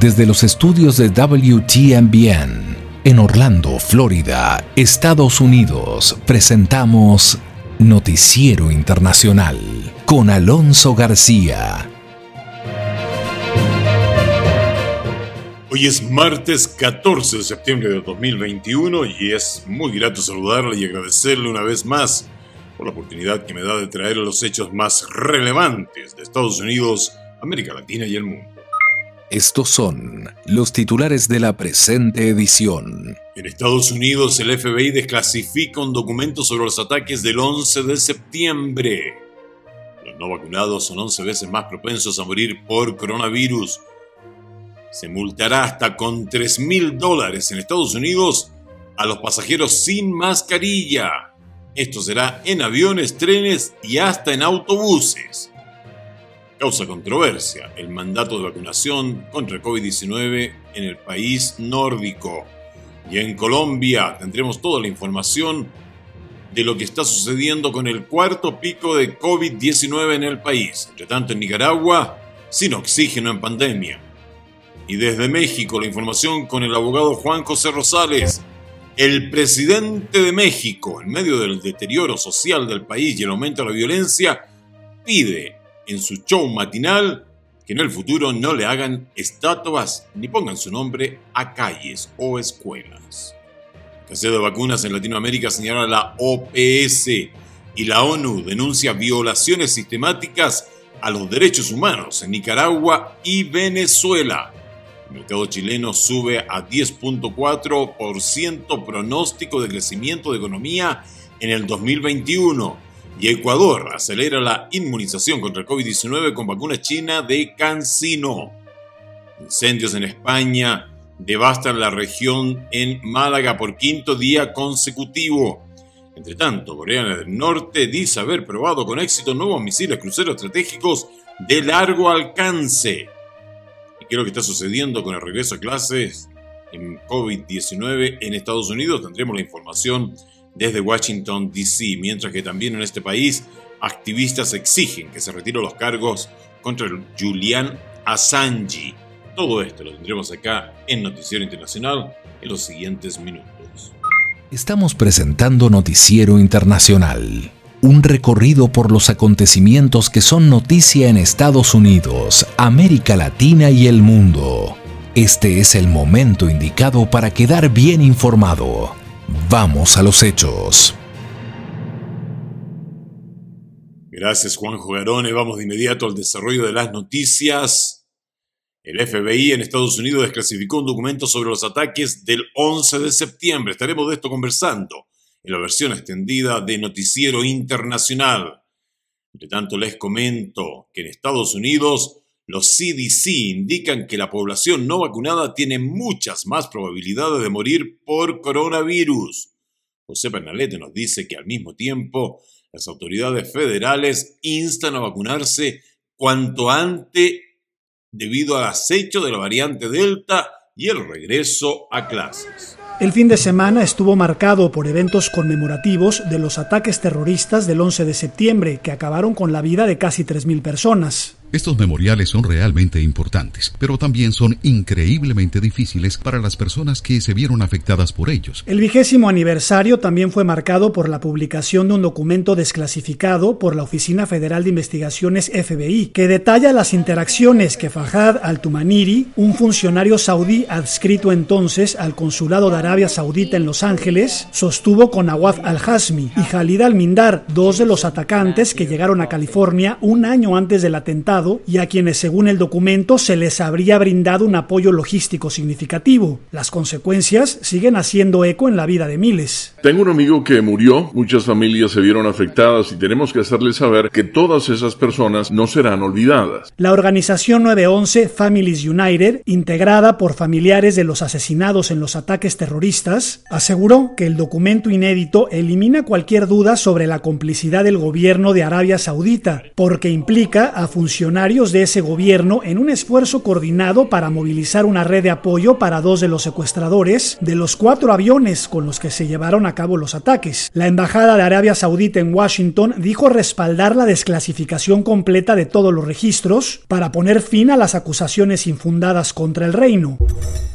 desde los estudios de WTMBN en Orlando, Florida, Estados Unidos, presentamos Noticiero Internacional con Alonso García. Hoy es martes 14 de septiembre de 2021 y es muy grato saludarle y agradecerle una vez más por la oportunidad que me da de traer los hechos más relevantes de Estados Unidos, América Latina y el mundo. Estos son los titulares de la presente edición. En Estados Unidos, el FBI desclasifica un documento sobre los ataques del 11 de septiembre. Los no vacunados son 11 veces más propensos a morir por coronavirus. Se multará hasta con 3 mil dólares en Estados Unidos a los pasajeros sin mascarilla. Esto será en aviones, trenes y hasta en autobuses causa controversia el mandato de vacunación contra el COVID-19 en el país nórdico. Y en Colombia tendremos toda la información de lo que está sucediendo con el cuarto pico de COVID-19 en el país. Entre tanto, en Nicaragua, sin oxígeno en pandemia. Y desde México, la información con el abogado Juan José Rosales. El presidente de México, en medio del deterioro social del país y el aumento de la violencia, pide en su show matinal que en el futuro no le hagan estatuas ni pongan su nombre a calles o escuelas. El de vacunas en Latinoamérica señala la OPS y la ONU denuncia violaciones sistemáticas a los derechos humanos en Nicaragua y Venezuela. El mercado chileno sube a 10.4% pronóstico de crecimiento de economía en el 2021 y Ecuador acelera la inmunización contra el COVID-19 con vacuna china de Cancino. Incendios en España devastan la región en Málaga por quinto día consecutivo. Entre tanto, Corea del Norte dice haber probado con éxito nuevos misiles cruceros estratégicos de largo alcance. ¿Y qué es lo que está sucediendo con el regreso a clases en COVID-19 en Estados Unidos? Tendremos la información desde Washington, D.C., mientras que también en este país activistas exigen que se retiren los cargos contra Julian Assange. Todo esto lo tendremos acá en Noticiero Internacional en los siguientes minutos. Estamos presentando Noticiero Internacional, un recorrido por los acontecimientos que son noticia en Estados Unidos, América Latina y el mundo. Este es el momento indicado para quedar bien informado. Vamos a los hechos. Gracias Juan Garone. Vamos de inmediato al desarrollo de las noticias. El FBI en Estados Unidos desclasificó un documento sobre los ataques del 11 de septiembre. Estaremos de esto conversando en la versión extendida de Noticiero Internacional. Entre tanto, les comento que en Estados Unidos los CDC indican que la población no vacunada tiene muchas más probabilidades de morir por coronavirus. José Pernalete nos dice que al mismo tiempo las autoridades federales instan a vacunarse cuanto antes debido al acecho de la variante Delta y el regreso a clases. El fin de semana estuvo marcado por eventos conmemorativos de los ataques terroristas del 11 de septiembre que acabaron con la vida de casi 3.000 personas. Estos memoriales son realmente importantes, pero también son increíblemente difíciles para las personas que se vieron afectadas por ellos. El vigésimo aniversario también fue marcado por la publicación de un documento desclasificado por la Oficina Federal de Investigaciones FBI, que detalla las interacciones que Fahad al-Tumaniri, un funcionario saudí adscrito entonces al Consulado de Arabia Saudita en Los Ángeles, sostuvo con Awad al-Hasmi y Khalid al-Mindar, dos de los atacantes que llegaron a California un año antes del atentado y a quienes según el documento se les habría brindado un apoyo logístico significativo. Las consecuencias siguen haciendo eco en la vida de miles. Tengo un amigo que murió, muchas familias se vieron afectadas y tenemos que hacerles saber que todas esas personas no serán olvidadas. La organización 911 Families United, integrada por familiares de los asesinados en los ataques terroristas, aseguró que el documento inédito elimina cualquier duda sobre la complicidad del gobierno de Arabia Saudita, porque implica a funcionarios funcionarios de ese gobierno en un esfuerzo coordinado para movilizar una red de apoyo para dos de los secuestradores de los cuatro aviones con los que se llevaron a cabo los ataques. La Embajada de Arabia Saudita en Washington dijo respaldar la desclasificación completa de todos los registros para poner fin a las acusaciones infundadas contra el reino.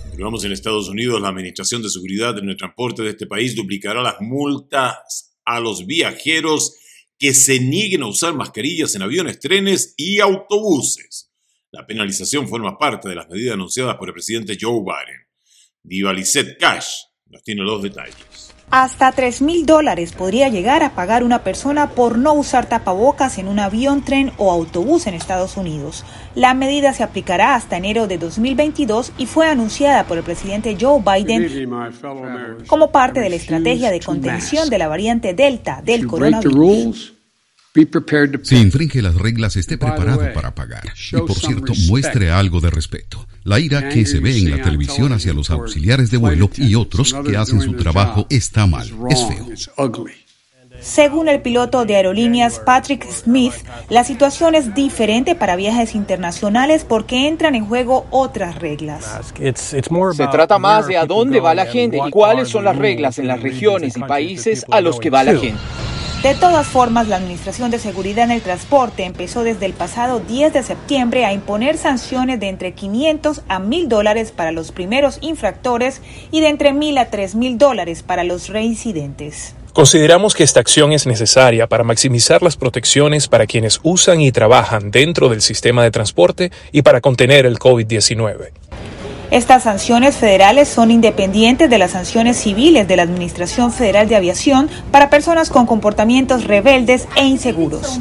Continuamos en Estados Unidos, la Administración de Seguridad en el Transporte de este país duplicará las multas a los viajeros que se nieguen a usar mascarillas en aviones, trenes y autobuses. La penalización forma parte de las medidas anunciadas por el presidente Joe Biden. Diva Cash nos tiene los detalles. Hasta 3 mil dólares podría llegar a pagar una persona por no usar tapabocas en un avión, tren o autobús en Estados Unidos. La medida se aplicará hasta enero de 2022 y fue anunciada por el presidente Joe Biden como parte de la estrategia de contención de la variante Delta del coronavirus. Si infringe las reglas, esté preparado para pagar. Y por cierto, muestre algo de respeto. La ira que se ve en la televisión hacia los auxiliares de vuelo y otros que hacen su trabajo está mal, es feo. Según el piloto de aerolíneas Patrick Smith, la situación es diferente para viajes internacionales porque entran en juego otras reglas. Se trata más de a dónde va la gente y cuáles son las reglas en las regiones y países a los que va la gente. De todas formas, la Administración de Seguridad en el Transporte empezó desde el pasado 10 de septiembre a imponer sanciones de entre 500 a 1000 dólares para los primeros infractores y de entre 1000 a 3000 dólares para los reincidentes. Consideramos que esta acción es necesaria para maximizar las protecciones para quienes usan y trabajan dentro del sistema de transporte y para contener el COVID-19. Estas sanciones federales son independientes de las sanciones civiles de la Administración Federal de Aviación para personas con comportamientos rebeldes e inseguros.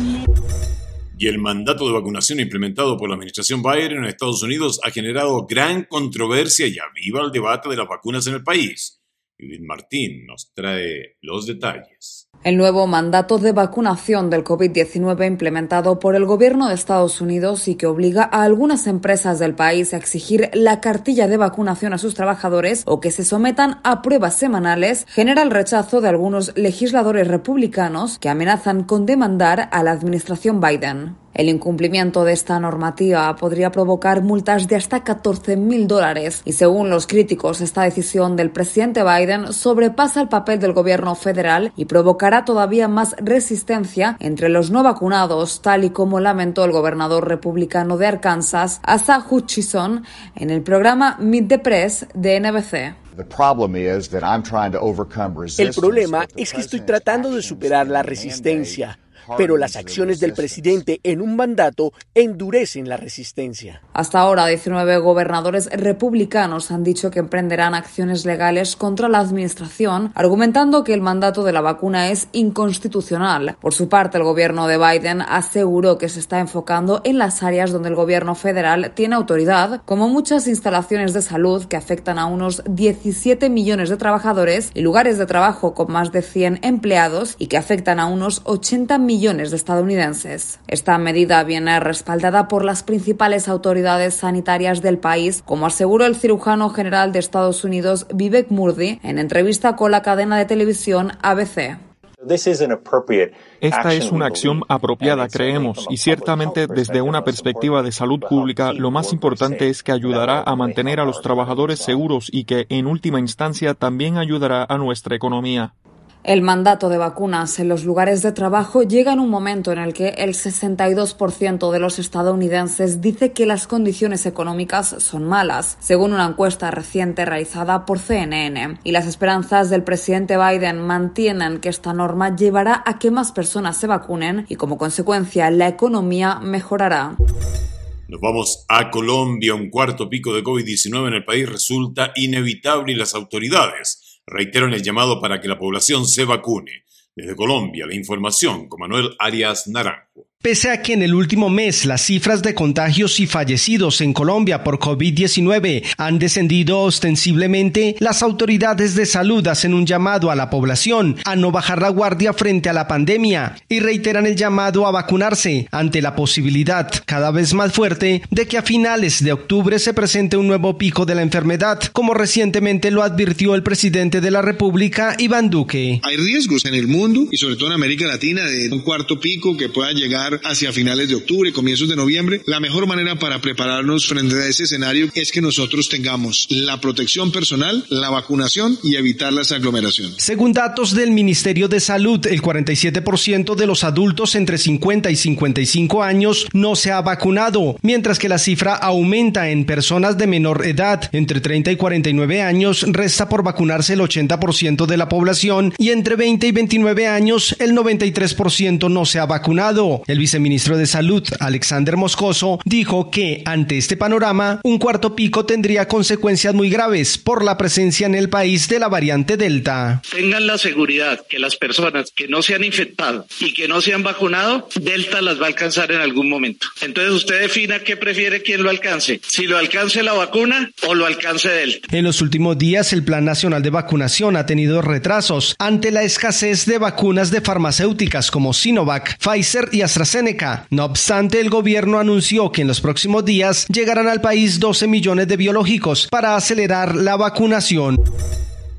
Y el mandato de vacunación implementado por la administración Biden en Estados Unidos ha generado gran controversia y aviva el debate de las vacunas en el país. Judith Martín nos trae los detalles. El nuevo mandato de vacunación del COVID-19 implementado por el gobierno de Estados Unidos y que obliga a algunas empresas del país a exigir la cartilla de vacunación a sus trabajadores o que se sometan a pruebas semanales genera el rechazo de algunos legisladores republicanos que amenazan con demandar a la administración Biden. El incumplimiento de esta normativa podría provocar multas de hasta 14.000 dólares y según los críticos esta decisión del presidente Biden sobrepasa el papel del gobierno federal y provocará todavía más resistencia entre los no vacunados, tal y como lamentó el gobernador republicano de Arkansas, Asa Hutchison, en el programa Meet the Press de NBC. El problema es que estoy tratando de superar la resistencia pero las acciones del presidente en un mandato endurecen la resistencia. Hasta ahora, 19 gobernadores republicanos han dicho que emprenderán acciones legales contra la administración, argumentando que el mandato de la vacuna es inconstitucional. Por su parte, el gobierno de Biden aseguró que se está enfocando en las áreas donde el gobierno federal tiene autoridad, como muchas instalaciones de salud que afectan a unos 17 millones de trabajadores y lugares de trabajo con más de 100 empleados y que afectan a unos 80 millones millones de estadounidenses. Esta medida viene respaldada por las principales autoridades sanitarias del país, como aseguró el cirujano general de Estados Unidos Vivek Murthy en entrevista con la cadena de televisión ABC. Esta es una acción apropiada, creemos, y ciertamente desde una perspectiva de salud pública, lo más importante es que ayudará a mantener a los trabajadores seguros y que, en última instancia, también ayudará a nuestra economía. El mandato de vacunas en los lugares de trabajo llega en un momento en el que el 62% de los estadounidenses dice que las condiciones económicas son malas, según una encuesta reciente realizada por CNN. Y las esperanzas del presidente Biden mantienen que esta norma llevará a que más personas se vacunen y como consecuencia la economía mejorará. Nos vamos a Colombia. Un cuarto pico de COVID-19 en el país resulta inevitable y las autoridades reiteran el llamado para que la población se vacune. Desde Colombia, la información con Manuel Arias Naranjo. Pese a que en el último mes las cifras de contagios y fallecidos en Colombia por COVID-19 han descendido ostensiblemente, las autoridades de salud hacen un llamado a la población a no bajar la guardia frente a la pandemia y reiteran el llamado a vacunarse ante la posibilidad cada vez más fuerte de que a finales de octubre se presente un nuevo pico de la enfermedad, como recientemente lo advirtió el presidente de la República, Iván Duque. Hay riesgos en el mundo y sobre todo en América Latina de un cuarto pico que pueda llegar hacia finales de octubre, comienzos de noviembre. La mejor manera para prepararnos frente a ese escenario es que nosotros tengamos la protección personal, la vacunación y evitar las aglomeraciones. Según datos del Ministerio de Salud, el 47% de los adultos entre 50 y 55 años no se ha vacunado, mientras que la cifra aumenta en personas de menor edad, entre 30 y 49 años resta por vacunarse el 80% de la población y entre 20 y 29 años el 93% no se ha vacunado. El viceministro de Salud, Alexander Moscoso, dijo que ante este panorama, un cuarto pico tendría consecuencias muy graves por la presencia en el país de la variante Delta. Tengan la seguridad que las personas que no se han infectado y que no se han vacunado, Delta las va a alcanzar en algún momento. Entonces usted defina qué prefiere quien lo alcance, si lo alcance la vacuna o lo alcance Delta. En los últimos días el Plan Nacional de Vacunación ha tenido retrasos ante la escasez de vacunas de farmacéuticas como Sinovac, Pfizer y AstraZeneca. No obstante, el gobierno anunció que en los próximos días llegarán al país 12 millones de biológicos para acelerar la vacunación.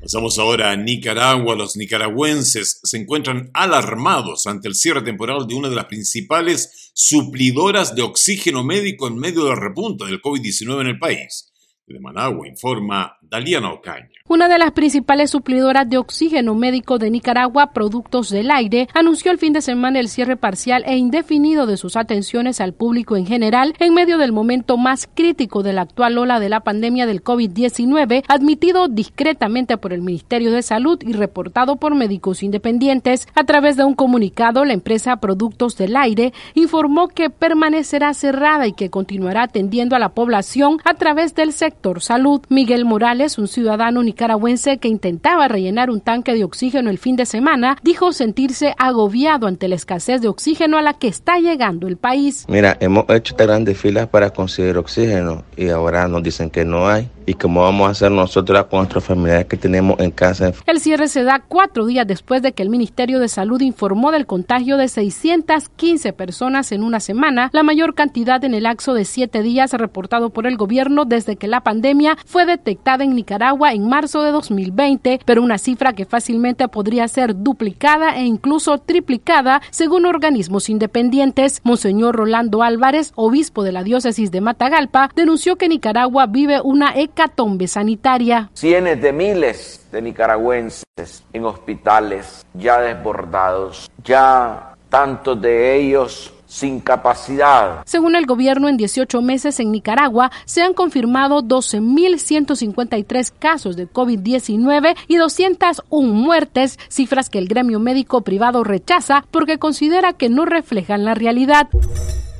Pasamos ahora a Nicaragua. Los nicaragüenses se encuentran alarmados ante el cierre temporal de una de las principales suplidoras de oxígeno médico en medio de la repunta del COVID-19 en el país. De Managua informa Daliana Ocaña. Una de las principales suplidoras de oxígeno médico de Nicaragua, Productos del Aire, anunció el fin de semana el cierre parcial e indefinido de sus atenciones al público en general en medio del momento más crítico de la actual ola de la pandemia del COVID-19, admitido discretamente por el Ministerio de Salud y reportado por médicos independientes. A través de un comunicado, la empresa Productos del Aire informó que permanecerá cerrada y que continuará atendiendo a la población a través del sector salud. Miguel Morales, un ciudadano nicaragüense que intentaba rellenar un tanque de oxígeno el fin de semana, dijo sentirse agobiado ante la escasez de oxígeno a la que está llegando el país. Mira, hemos hecho grandes filas para conseguir oxígeno y ahora nos dicen que no hay y cómo vamos a hacer nosotros con nuestros familiares que tenemos en casa. El cierre se da cuatro días después de que el Ministerio de Salud informó del contagio de 615 personas en una semana, la mayor cantidad en el lapso de siete días reportado por el gobierno desde que la pandemia fue detectada en Nicaragua en marzo de 2020, pero una cifra que fácilmente podría ser duplicada e incluso triplicada según organismos independientes. Monseñor Rolando Álvarez, obispo de la diócesis de Matagalpa, denunció que Nicaragua vive una hecatombe sanitaria. Cientos de miles de nicaragüenses en hospitales ya desbordados, ya tantos de ellos sin capacidad. Según el gobierno, en 18 meses en Nicaragua se han confirmado 12.153 casos de COVID-19 y 201 muertes, cifras que el gremio médico privado rechaza porque considera que no reflejan la realidad.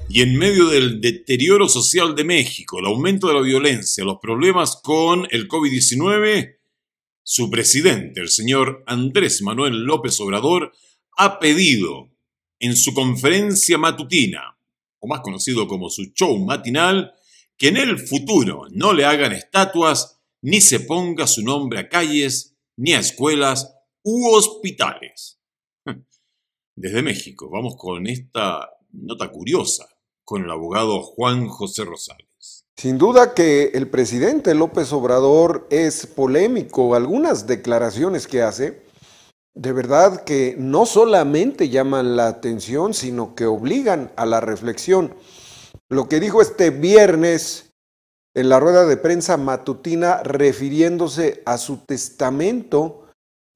Y en medio del deterioro social de México, el aumento de la violencia, los problemas con el COVID-19, su presidente, el señor Andrés Manuel López Obrador, ha pedido en su conferencia matutina, o más conocido como su show matinal, que en el futuro no le hagan estatuas ni se ponga su nombre a calles, ni a escuelas u hospitales. Desde México vamos con esta nota curiosa con el abogado Juan José Rosales. Sin duda que el presidente López Obrador es polémico. Algunas declaraciones que hace, de verdad que no solamente llaman la atención, sino que obligan a la reflexión. Lo que dijo este viernes en la rueda de prensa matutina refiriéndose a su testamento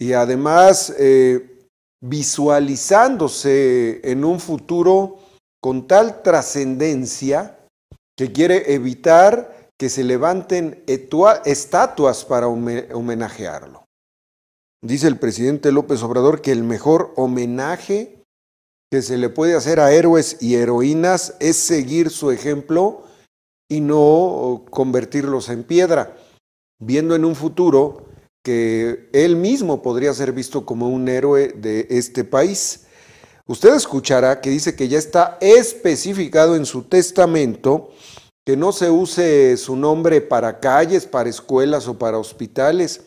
y además eh, visualizándose en un futuro con tal trascendencia que quiere evitar que se levanten estatuas para homenajearlo. Dice el presidente López Obrador que el mejor homenaje que se le puede hacer a héroes y heroínas es seguir su ejemplo y no convertirlos en piedra, viendo en un futuro que él mismo podría ser visto como un héroe de este país. Usted escuchará que dice que ya está especificado en su testamento que no se use su nombre para calles, para escuelas o para hospitales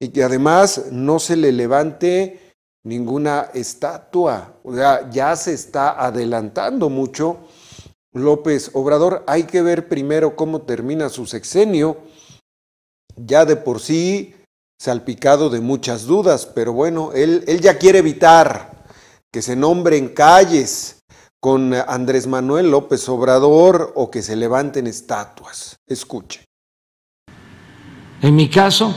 y que además no se le levante ninguna estatua. O sea, ya se está adelantando mucho López Obrador. Hay que ver primero cómo termina su sexenio. Ya de por sí salpicado de muchas dudas, pero bueno, él, él ya quiere evitar que se nombren calles, con Andrés Manuel López Obrador o que se levanten estatuas. Escuche. En mi caso,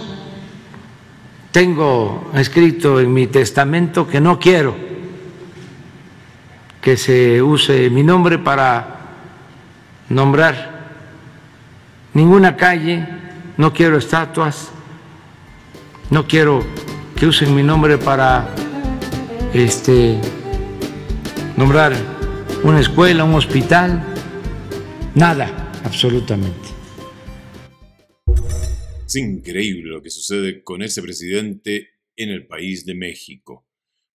tengo escrito en mi testamento que no quiero que se use mi nombre para nombrar ninguna calle, no quiero estatuas, no quiero que usen mi nombre para este nombrar una escuela, un hospital, nada, absolutamente. Es increíble lo que sucede con ese presidente en el país de México.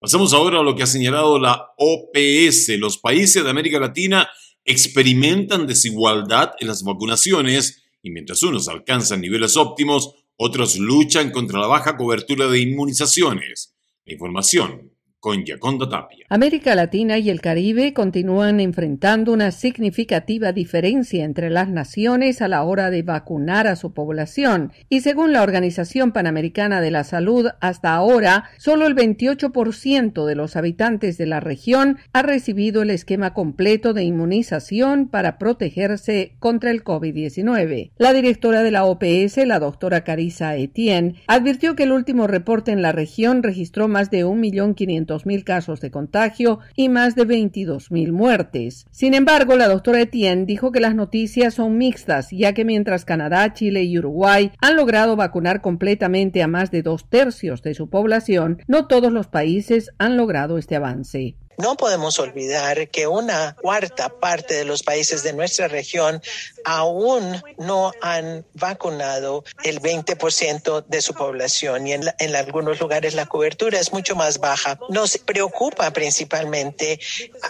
Pasamos ahora a lo que ha señalado la OPS. Los países de América Latina experimentan desigualdad en las vacunaciones y mientras unos alcanzan niveles óptimos, otros luchan contra la baja cobertura de inmunizaciones. La información con Tapia. América Latina y el Caribe continúan enfrentando una significativa diferencia entre las naciones a la hora de vacunar a su población, y según la Organización Panamericana de la Salud, hasta ahora solo el 28% de los habitantes de la región ha recibido el esquema completo de inmunización para protegerse contra el COVID-19. La directora de la OPS, la doctora Carissa Etienne, advirtió que el último reporte en la región registró más de 1.500.000 mil casos de contagio y más de 22 mil muertes. Sin embargo, la doctora Etienne dijo que las noticias son mixtas, ya que mientras Canadá, Chile y Uruguay han logrado vacunar completamente a más de dos tercios de su población, no todos los países han logrado este avance. No podemos olvidar que una cuarta parte de los países de nuestra región aún no han vacunado el 20% de su población y en, en, algunos lugares la cobertura es mucho más baja. Nos preocupa principalmente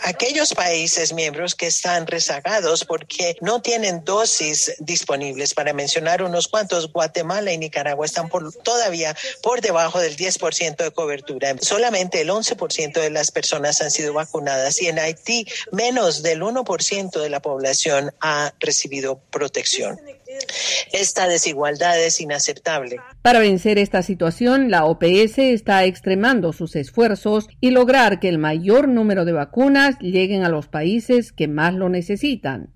aquellos países miembros que están rezagados porque no tienen dosis disponibles. Para mencionar unos cuantos, Guatemala y Nicaragua están por, todavía por debajo del 10% de cobertura. Solamente el 11% de las personas han sido vacunadas y en Haití menos del 1% de la población ha recibido protección. Esta desigualdad es inaceptable. Para vencer esta situación, la OPS está extremando sus esfuerzos y lograr que el mayor número de vacunas lleguen a los países que más lo necesitan.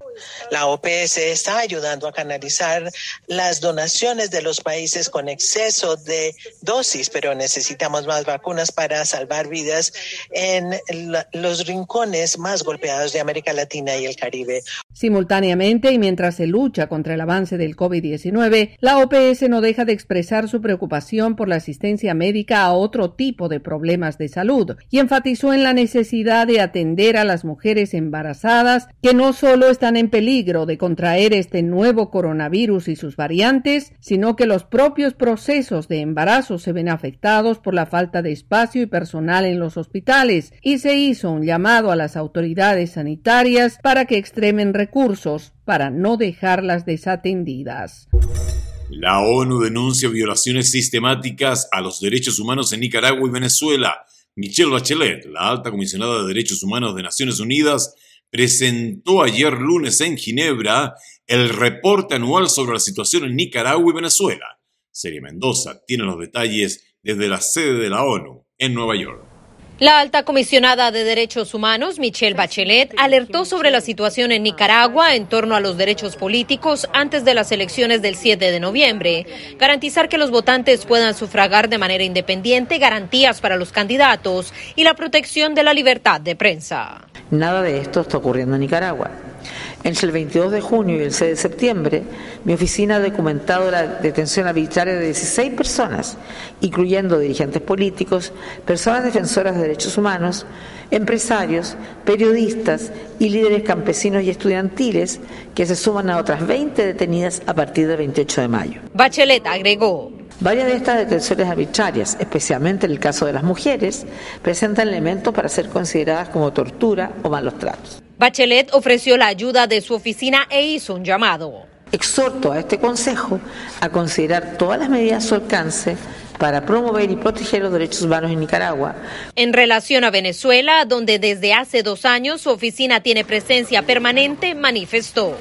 La OPS está ayudando a canalizar las donaciones de los países con exceso de dosis, pero necesitamos más vacunas para salvar vidas en los rincones más golpeados de América Latina y el Caribe. Simultáneamente, y mientras se lucha contra el avance del COVID-19, la OPS no deja de expresar su preocupación por la asistencia médica a otro tipo de problemas de salud y enfatizó en la necesidad de atender a las mujeres embarazadas que no solo están en peligro de contraer este nuevo coronavirus y sus variantes, sino que los propios procesos de embarazo se ven afectados por la falta de espacio y personal en los hospitales y se hizo un llamado a las autoridades sanitarias para que extremen recursos para no dejarlas desatendidas. La ONU denuncia violaciones sistemáticas a los derechos humanos en Nicaragua y Venezuela. Michelle Bachelet, la alta comisionada de Derechos Humanos de Naciones Unidas, presentó ayer lunes en Ginebra el reporte anual sobre la situación en Nicaragua y Venezuela. Serie Mendoza tiene los detalles desde la sede de la ONU en Nueva York. La alta comisionada de Derechos Humanos, Michelle Bachelet, alertó sobre la situación en Nicaragua en torno a los derechos políticos antes de las elecciones del 7 de noviembre, garantizar que los votantes puedan sufragar de manera independiente, garantías para los candidatos y la protección de la libertad de prensa. Nada de esto está ocurriendo en Nicaragua. Entre el 22 de junio y el 6 de septiembre, mi oficina ha documentado la detención arbitraria de 16 personas, incluyendo dirigentes políticos, personas defensoras de derechos humanos, empresarios, periodistas y líderes campesinos y estudiantiles, que se suman a otras 20 detenidas a partir del 28 de mayo. Bachelet agregó. Varias de estas detenciones arbitrarias, especialmente en el caso de las mujeres, presentan elementos para ser consideradas como tortura o malos tratos. Bachelet ofreció la ayuda de su oficina e hizo un llamado. Exhorto a este Consejo a considerar todas las medidas a su alcance para promover y proteger los derechos humanos en Nicaragua. En relación a Venezuela, donde desde hace dos años su oficina tiene presencia permanente, manifestó.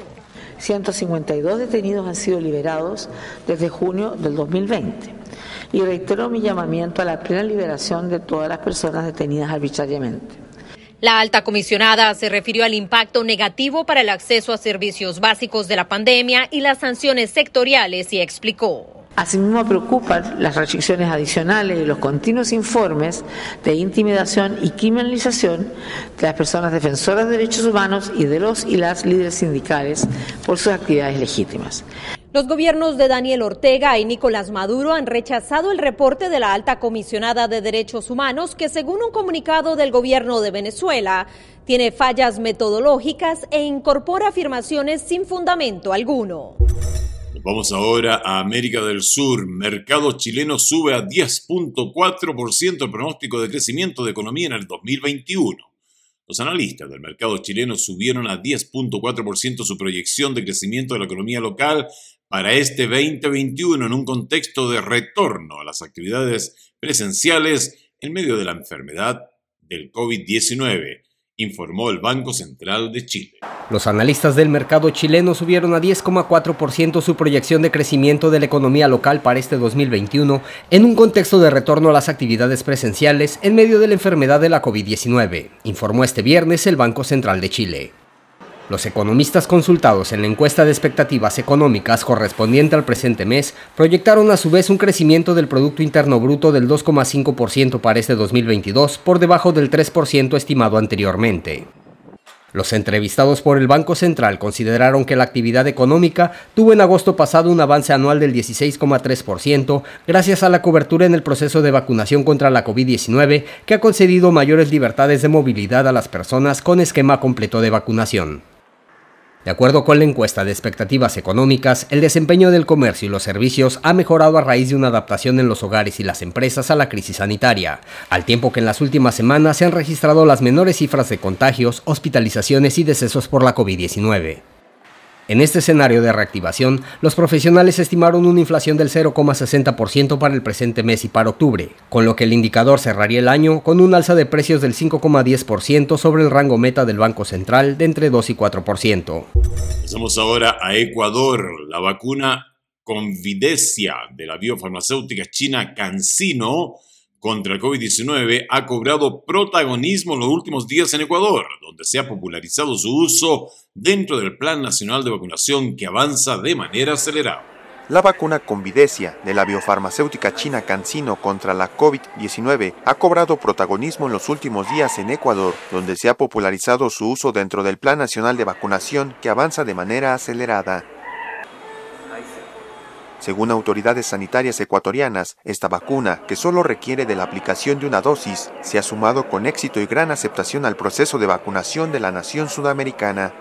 152 detenidos han sido liberados desde junio del 2020 y reitero mi llamamiento a la plena liberación de todas las personas detenidas arbitrariamente. La alta comisionada se refirió al impacto negativo para el acceso a servicios básicos de la pandemia y las sanciones sectoriales y explicó. Asimismo preocupan las restricciones adicionales y los continuos informes de intimidación y criminalización de las personas defensoras de derechos humanos y de los y las líderes sindicales por sus actividades legítimas. Los gobiernos de Daniel Ortega y Nicolás Maduro han rechazado el reporte de la alta comisionada de derechos humanos que, según un comunicado del gobierno de Venezuela, tiene fallas metodológicas e incorpora afirmaciones sin fundamento alguno. Vamos ahora a América del Sur. Mercado chileno sube a 10.4% el pronóstico de crecimiento de economía en el 2021. Los analistas del mercado chileno subieron a 10.4% su proyección de crecimiento de la economía local para este 2021 en un contexto de retorno a las actividades presenciales en medio de la enfermedad del COVID-19 informó el Banco Central de Chile. Los analistas del mercado chileno subieron a 10,4% su proyección de crecimiento de la economía local para este 2021 en un contexto de retorno a las actividades presenciales en medio de la enfermedad de la COVID-19, informó este viernes el Banco Central de Chile. Los economistas consultados en la encuesta de expectativas económicas correspondiente al presente mes proyectaron a su vez un crecimiento del Producto Interno Bruto del 2,5% para este 2022, por debajo del 3% estimado anteriormente. Los entrevistados por el Banco Central consideraron que la actividad económica tuvo en agosto pasado un avance anual del 16,3% gracias a la cobertura en el proceso de vacunación contra la COVID-19 que ha concedido mayores libertades de movilidad a las personas con esquema completo de vacunación. De acuerdo con la encuesta de expectativas económicas, el desempeño del comercio y los servicios ha mejorado a raíz de una adaptación en los hogares y las empresas a la crisis sanitaria, al tiempo que en las últimas semanas se han registrado las menores cifras de contagios, hospitalizaciones y decesos por la COVID-19. En este escenario de reactivación, los profesionales estimaron una inflación del 0,60% para el presente mes y para octubre, con lo que el indicador cerraría el año con un alza de precios del 5,10% sobre el rango meta del Banco Central de entre 2 y 4%. Pasamos ahora a Ecuador. La vacuna Convidecia de la biofarmacéutica china CanSino contra el COVID-19 ha cobrado protagonismo en los últimos días en Ecuador, donde se ha popularizado su uso dentro del Plan Nacional de Vacunación que avanza de manera acelerada. La vacuna Convidecia de la biofarmacéutica china CanSino contra la COVID-19 ha cobrado protagonismo en los últimos días en Ecuador, donde se ha popularizado su uso dentro del Plan Nacional de Vacunación que avanza de manera acelerada. Según autoridades sanitarias ecuatorianas, esta vacuna, que solo requiere de la aplicación de una dosis, se ha sumado con éxito y gran aceptación al proceso de vacunación de la nación sudamericana.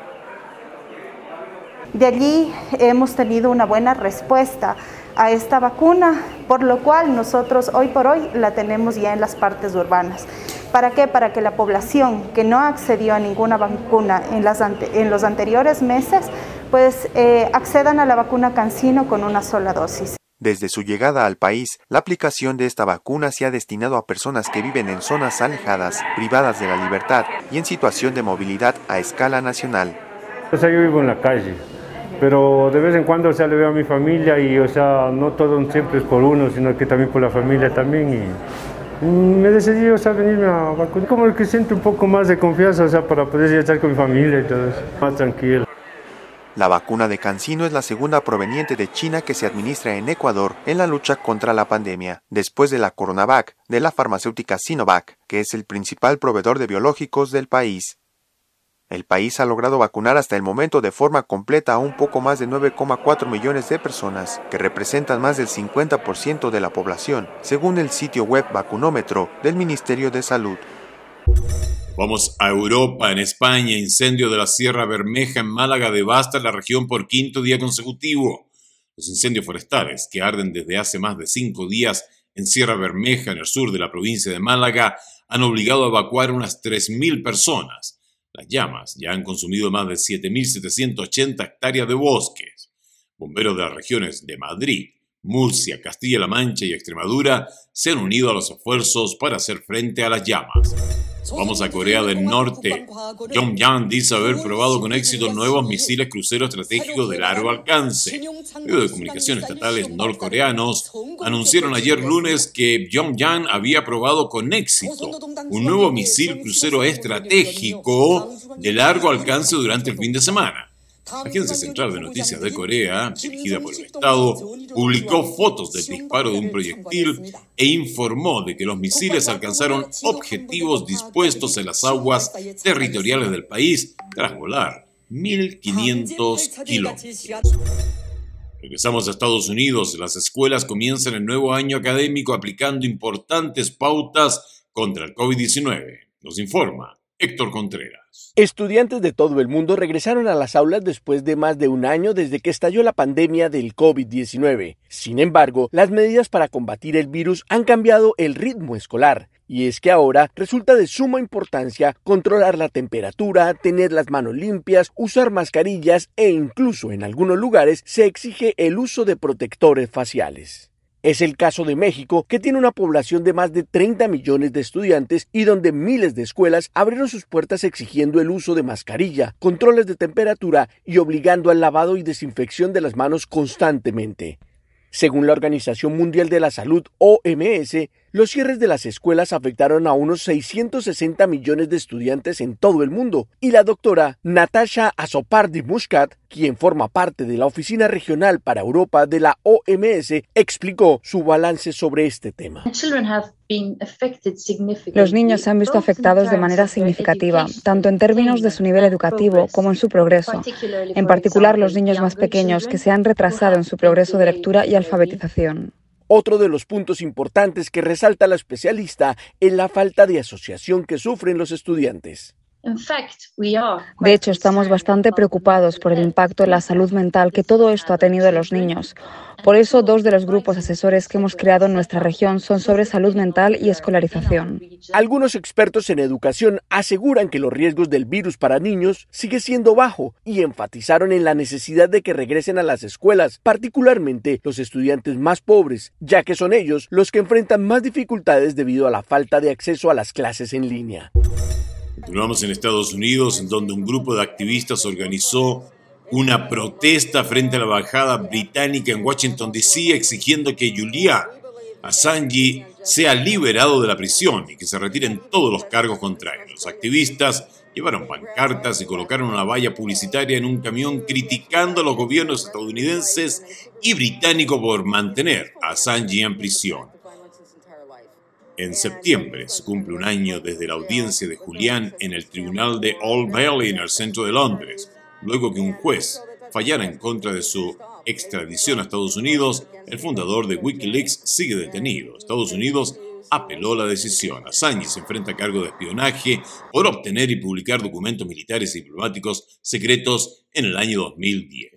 De allí hemos tenido una buena respuesta a esta vacuna, por lo cual nosotros hoy por hoy la tenemos ya en las partes urbanas. ¿Para qué? Para que la población que no accedió a ninguna vacuna en, en los anteriores meses pues eh, accedan a la vacuna Cancino con una sola dosis. Desde su llegada al país, la aplicación de esta vacuna se ha destinado a personas que viven en zonas alejadas, privadas de la libertad y en situación de movilidad a escala nacional. O sea, yo vivo en la calle, pero de vez en cuando o sea, le veo a mi familia y, o sea, no todo siempre es por uno, sino que también por la familia también. Y me decidí, o sea, venirme a vacunar. Como que siento un poco más de confianza, o sea, para poder estar con mi familia y todo eso, más tranquilo. La vacuna de CanSino es la segunda proveniente de China que se administra en Ecuador en la lucha contra la pandemia, después de la Coronavac de la farmacéutica Sinovac, que es el principal proveedor de biológicos del país. El país ha logrado vacunar hasta el momento de forma completa a un poco más de 9,4 millones de personas, que representan más del 50% de la población, según el sitio web vacunómetro del Ministerio de Salud. Vamos a Europa, en España, incendio de la Sierra Bermeja en Málaga devasta la región por quinto día consecutivo. Los incendios forestales, que arden desde hace más de cinco días en Sierra Bermeja, en el sur de la provincia de Málaga, han obligado a evacuar unas 3.000 personas. Las llamas ya han consumido más de 7.780 hectáreas de bosques. Bomberos de las regiones de Madrid, Murcia, Castilla-La Mancha y Extremadura se han unido a los esfuerzos para hacer frente a las llamas. Vamos a Corea del Norte. Pyongyang dice haber probado con éxito nuevos misiles cruceros estratégicos de largo alcance. Medios de comunicación estatales norcoreanos anunciaron ayer lunes que Pyongyang había probado con éxito un nuevo misil crucero estratégico de largo alcance durante el fin de semana. Agencia Central de Noticias de Corea, dirigida por el Estado, publicó fotos del disparo de un proyectil e informó de que los misiles alcanzaron objetivos dispuestos en las aguas territoriales del país tras volar 1.500 kilómetros. Regresamos a Estados Unidos. Las escuelas comienzan el nuevo año académico aplicando importantes pautas contra el COVID-19. Nos informa Héctor Contreras. Estudiantes de todo el mundo regresaron a las aulas después de más de un año desde que estalló la pandemia del COVID-19. Sin embargo, las medidas para combatir el virus han cambiado el ritmo escolar. Y es que ahora resulta de suma importancia controlar la temperatura, tener las manos limpias, usar mascarillas e incluso en algunos lugares se exige el uso de protectores faciales. Es el caso de México, que tiene una población de más de 30 millones de estudiantes y donde miles de escuelas abrieron sus puertas exigiendo el uso de mascarilla, controles de temperatura y obligando al lavado y desinfección de las manos constantemente. Según la Organización Mundial de la Salud, OMS, los cierres de las escuelas afectaron a unos 660 millones de estudiantes en todo el mundo, y la doctora Natasha Azopardi Muscat, quien forma parte de la Oficina Regional para Europa de la OMS, explicó su balance sobre este tema. Los niños se han visto afectados de manera significativa, tanto en términos de su nivel educativo como en su progreso, en particular los niños más pequeños que se han retrasado en su progreso de lectura y alfabetización. Otro de los puntos importantes que resalta la especialista es la falta de asociación que sufren los estudiantes. De hecho, estamos bastante preocupados por el impacto en la salud mental que todo esto ha tenido en los niños. Por eso, dos de los grupos asesores que hemos creado en nuestra región son sobre salud mental y escolarización. Algunos expertos en educación aseguran que los riesgos del virus para niños sigue siendo bajo y enfatizaron en la necesidad de que regresen a las escuelas, particularmente los estudiantes más pobres, ya que son ellos los que enfrentan más dificultades debido a la falta de acceso a las clases en línea. Continuamos en Estados Unidos, en donde un grupo de activistas organizó una protesta frente a la embajada británica en Washington, D.C., exigiendo que Julia Assange sea liberado de la prisión y que se retiren todos los cargos contra él. Los activistas llevaron pancartas y colocaron una valla publicitaria en un camión criticando a los gobiernos estadounidenses y británicos por mantener a Assange en prisión. En septiembre se cumple un año desde la audiencia de Julián en el tribunal de Old Bailey en el centro de Londres, luego que un juez fallara en contra de su extradición a Estados Unidos, el fundador de Wikileaks sigue detenido. Estados Unidos apeló la decisión. Assange se enfrenta a cargo de espionaje por obtener y publicar documentos militares y diplomáticos secretos en el año 2010.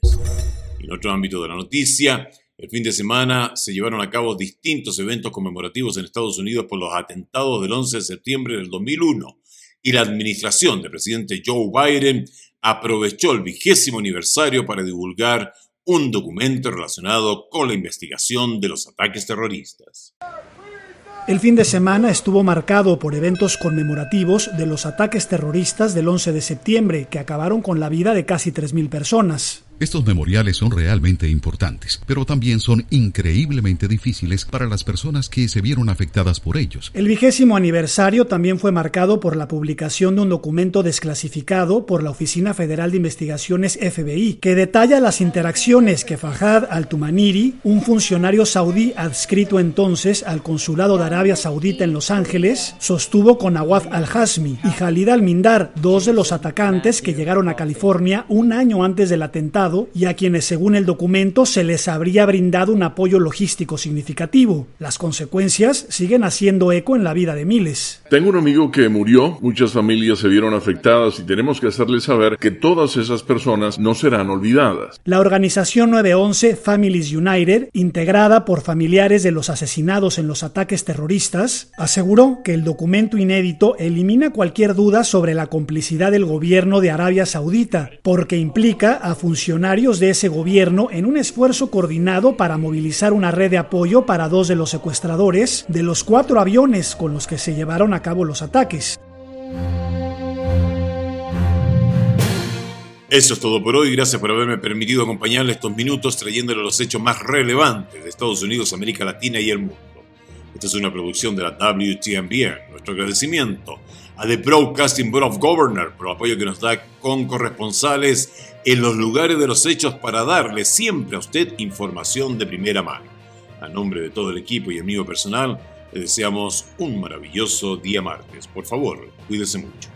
En otro ámbito de la noticia, el fin de semana se llevaron a cabo distintos eventos conmemorativos en Estados Unidos por los atentados del 11 de septiembre del 2001 y la administración del presidente Joe Biden aprovechó el vigésimo aniversario para divulgar un documento relacionado con la investigación de los ataques terroristas. El fin de semana estuvo marcado por eventos conmemorativos de los ataques terroristas del 11 de septiembre, que acabaron con la vida de casi 3.000 personas. Estos memoriales son realmente importantes, pero también son increíblemente difíciles para las personas que se vieron afectadas por ellos. El vigésimo aniversario también fue marcado por la publicación de un documento desclasificado por la Oficina Federal de Investigaciones FBI, que detalla las interacciones que Fahad al-Tumaniri, un funcionario saudí adscrito entonces al Consulado de Arabia Saudita en Los Ángeles, sostuvo con Awad al-Hasmi y Khalid al-Mindar, dos de los atacantes que llegaron a California un año antes del atentado y a quienes según el documento se les habría brindado un apoyo logístico significativo. Las consecuencias siguen haciendo eco en la vida de miles. Tengo un amigo que murió, muchas familias se vieron afectadas y tenemos que hacerles saber que todas esas personas no serán olvidadas. La organización 911 Families United, integrada por familiares de los asesinados en los ataques terroristas, aseguró que el documento inédito elimina cualquier duda sobre la complicidad del gobierno de Arabia Saudita, porque implica a funcionarios funcionarios de ese gobierno en un esfuerzo coordinado para movilizar una red de apoyo para dos de los secuestradores de los cuatro aviones con los que se llevaron a cabo los ataques. Eso es todo por hoy. Gracias por haberme permitido acompañarle estos minutos trayéndole los hechos más relevantes de Estados Unidos, América Latina y el mundo. Esta es una producción de la WTMBR. Nuestro agradecimiento a The Broadcasting Board of Governors por el apoyo que nos da con corresponsales en los lugares de los hechos para darle siempre a usted información de primera mano. A nombre de todo el equipo y amigo personal, le deseamos un maravilloso día martes. Por favor, cuídese mucho.